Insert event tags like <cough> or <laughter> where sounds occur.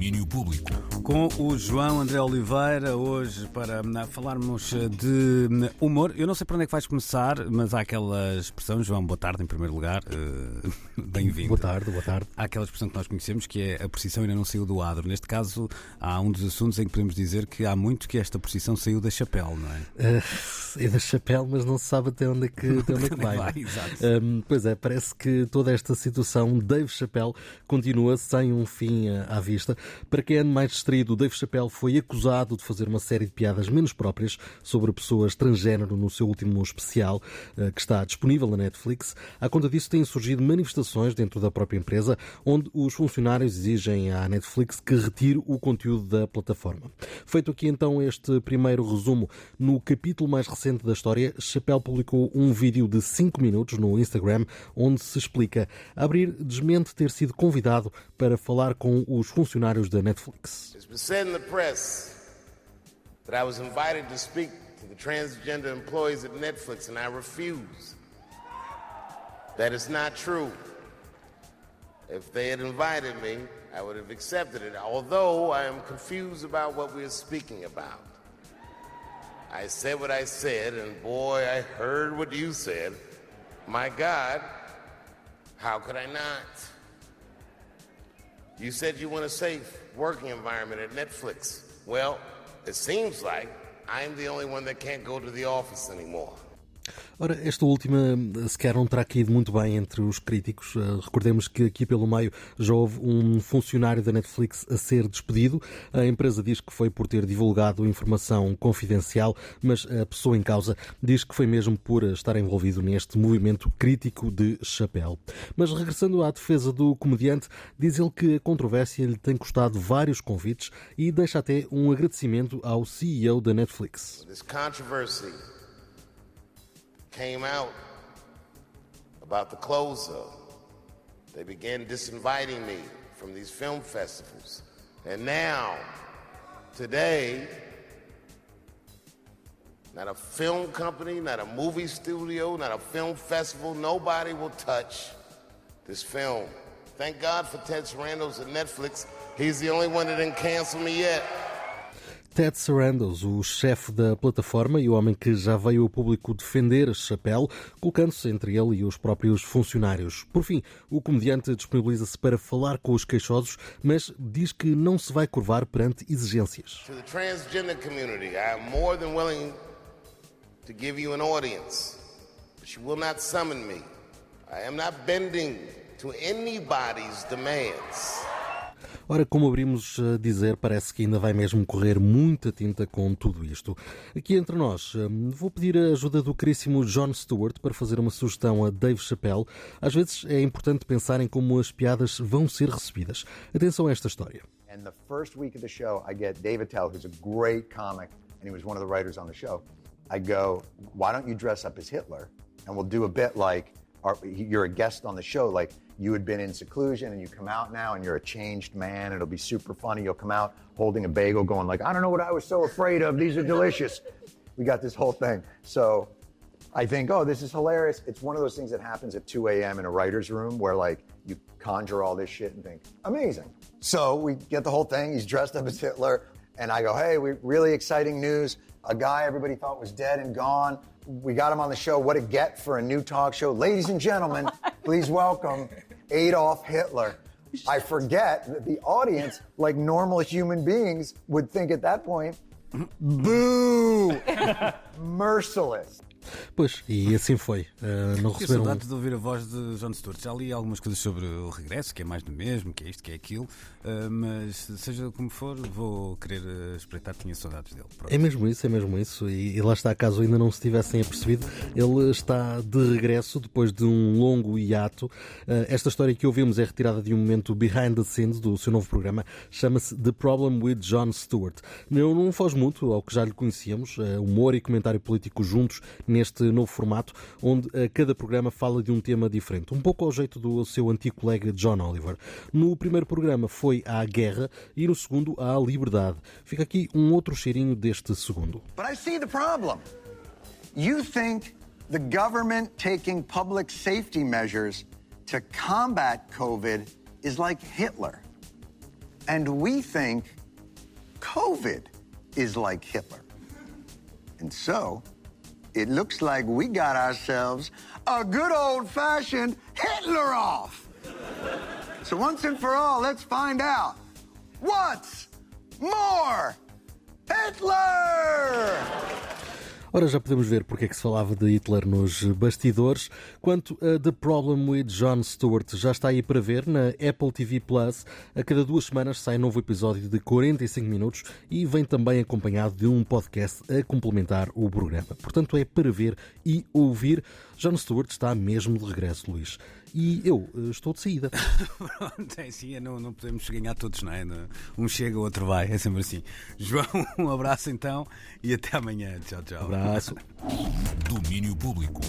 domínio público. Com o João André Oliveira, hoje para hum, falarmos de hum, humor. Eu não sei para onde é que vais começar, mas há aquela expressão, João, boa tarde em primeiro lugar, uh, <laughs> bem-vindo. Boa tarde, boa tarde. Há aquela expressão que nós conhecemos que é a precisão ainda não saiu do adro. Neste caso, há um dos assuntos em que podemos dizer que há muito que esta precisão saiu da chapéu, não é? Uh, é da chapéu, mas não se sabe até onde é que, <laughs> até onde é que vai. vai exato. Um, pois é, parece que toda esta situação, Dave Chappelle continua sem um fim à vista. Para quem é mais distraído, Dave Chappelle foi acusado de fazer uma série de piadas menos próprias sobre pessoas transgênero no seu último especial, eh, que está disponível na Netflix. À conta disso, têm surgido manifestações dentro da própria empresa, onde os funcionários exigem à Netflix que retire o conteúdo da plataforma. Feito aqui então este primeiro resumo, no capítulo mais recente da história, Chappelle publicou um vídeo de 5 minutos no Instagram, onde se explica. A abrir, desmente ter sido convidado para falar com os funcionários da Netflix. It's been said in the press that I was invited to speak to the transgender employees at Netflix and I refused. That is not true. If they had invited me, I would have accepted it, although I am confused about what we are speaking about. I said what I said, and boy, I heard what you said. My God, how could I not? You said you want a safe working environment at Netflix. Well, it seems like I'm the only one that can't go to the office anymore. Ora, esta última sequer não terá caído muito bem entre os críticos. Uh, recordemos que aqui pelo meio já houve um funcionário da Netflix a ser despedido. A empresa diz que foi por ter divulgado informação confidencial, mas a pessoa em causa diz que foi mesmo por estar envolvido neste movimento crítico de chapéu. Mas regressando à defesa do comediante, diz ele que a controvérsia lhe tem custado vários convites e deixa até um agradecimento ao CEO da Netflix. Came out about the closer. They began disinviting me from these film festivals. And now, today, not a film company, not a movie studio, not a film festival, nobody will touch this film. Thank God for Ted Sarandos at Netflix. He's the only one that didn't cancel me yet. Ted Sarandos, o chefe da plataforma e o homem que já veio ao público defender Chapelle, colocando-se entre ele e os próprios funcionários. Por fim, o comediante disponibiliza-se para falar com os queixosos, mas diz que não se vai curvar perante exigências. To the transgender community, I am more than willing to give you an audience, but you will not summon me. I am not bending to anybody's demands. Ora, como abrimos a dizer, parece que ainda vai mesmo correr muita tinta com tudo isto. Aqui entre nós, hum, vou pedir a ajuda do caríssimo John Stewart para fazer uma sugestão a Dave Chappelle. Às vezes é importante pensar em como as piadas vão ser recebidas. Atenção a esta história. And the first week of the show, I get David Tell, who's a great comic, and he was one of the writers on the show. I go, why don't you dress up as Hitler? And we'll do a bit like, you're a guest on the show, like you had been in seclusion and you come out now and you're a changed man. It'll be super funny. You'll come out holding a bagel, going like, I don't know what I was so afraid of. These are delicious. We got this whole thing. So I think, oh, this is hilarious. It's one of those things that happens at 2 a.m. in a writer's room where like you conjure all this shit and think, amazing. So we get the whole thing. He's dressed up as Hitler. And I go, hey, we really exciting news. A guy everybody thought was dead and gone. We got him on the show. What a get for a new talk show. Ladies and gentlemen, <laughs> oh please welcome Adolf Hitler. I forget that the audience, like normal human beings, would think at that point, boo, <laughs> merciless. Pois, e assim foi. Uh, não receberam. saudades de ouvir a voz de John Stewart. Já li algumas coisas sobre o regresso, que é mais do mesmo, que é isto, que é aquilo, uh, mas seja como for, vou querer uh, espreitar, tinha saudades dele. Pronto. É mesmo isso, é mesmo isso. E, e lá está, caso ainda não se tivessem apercebido, ele está de regresso depois de um longo hiato. Uh, esta história que ouvimos é retirada de um momento behind the scenes do seu novo programa. Chama-se The Problem with John Stewart. Não, não foge muito ao que já lhe conhecíamos, humor e comentário político juntos neste novo formato, onde uh, cada programa fala de um tema diferente, um pouco ao jeito do seu antigo colega John Oliver. No primeiro programa foi à guerra e no segundo à liberdade. Fica aqui um outro cheirinho deste segundo. But I see the problem. You think the government taking public safety measures to combat COVID is like Hitler. And we think COVID is like Hitler. And so, it looks like we got ourselves a good old fashioned Hitler off. so, once and for all, let's find out what's more Hitler! Ora, já podemos ver porque é que se falava de Hitler nos bastidores. Quanto a The Problem with Jon Stewart, já está aí para ver na Apple TV Plus. A cada duas semanas sai um novo episódio de 45 minutos e vem também acompanhado de um podcast a complementar o programa. Portanto, é para ver e ouvir. Jon Stewart está mesmo de regresso, Luís. E eu eh, estou de saída. <laughs> Pronto, é é, não, não podemos ganhar todos, não é? Um chega, o outro vai, é sempre assim. João, <laughs> um abraço então e até amanhã. Tchau, tchau. Abraço. Domínio Público.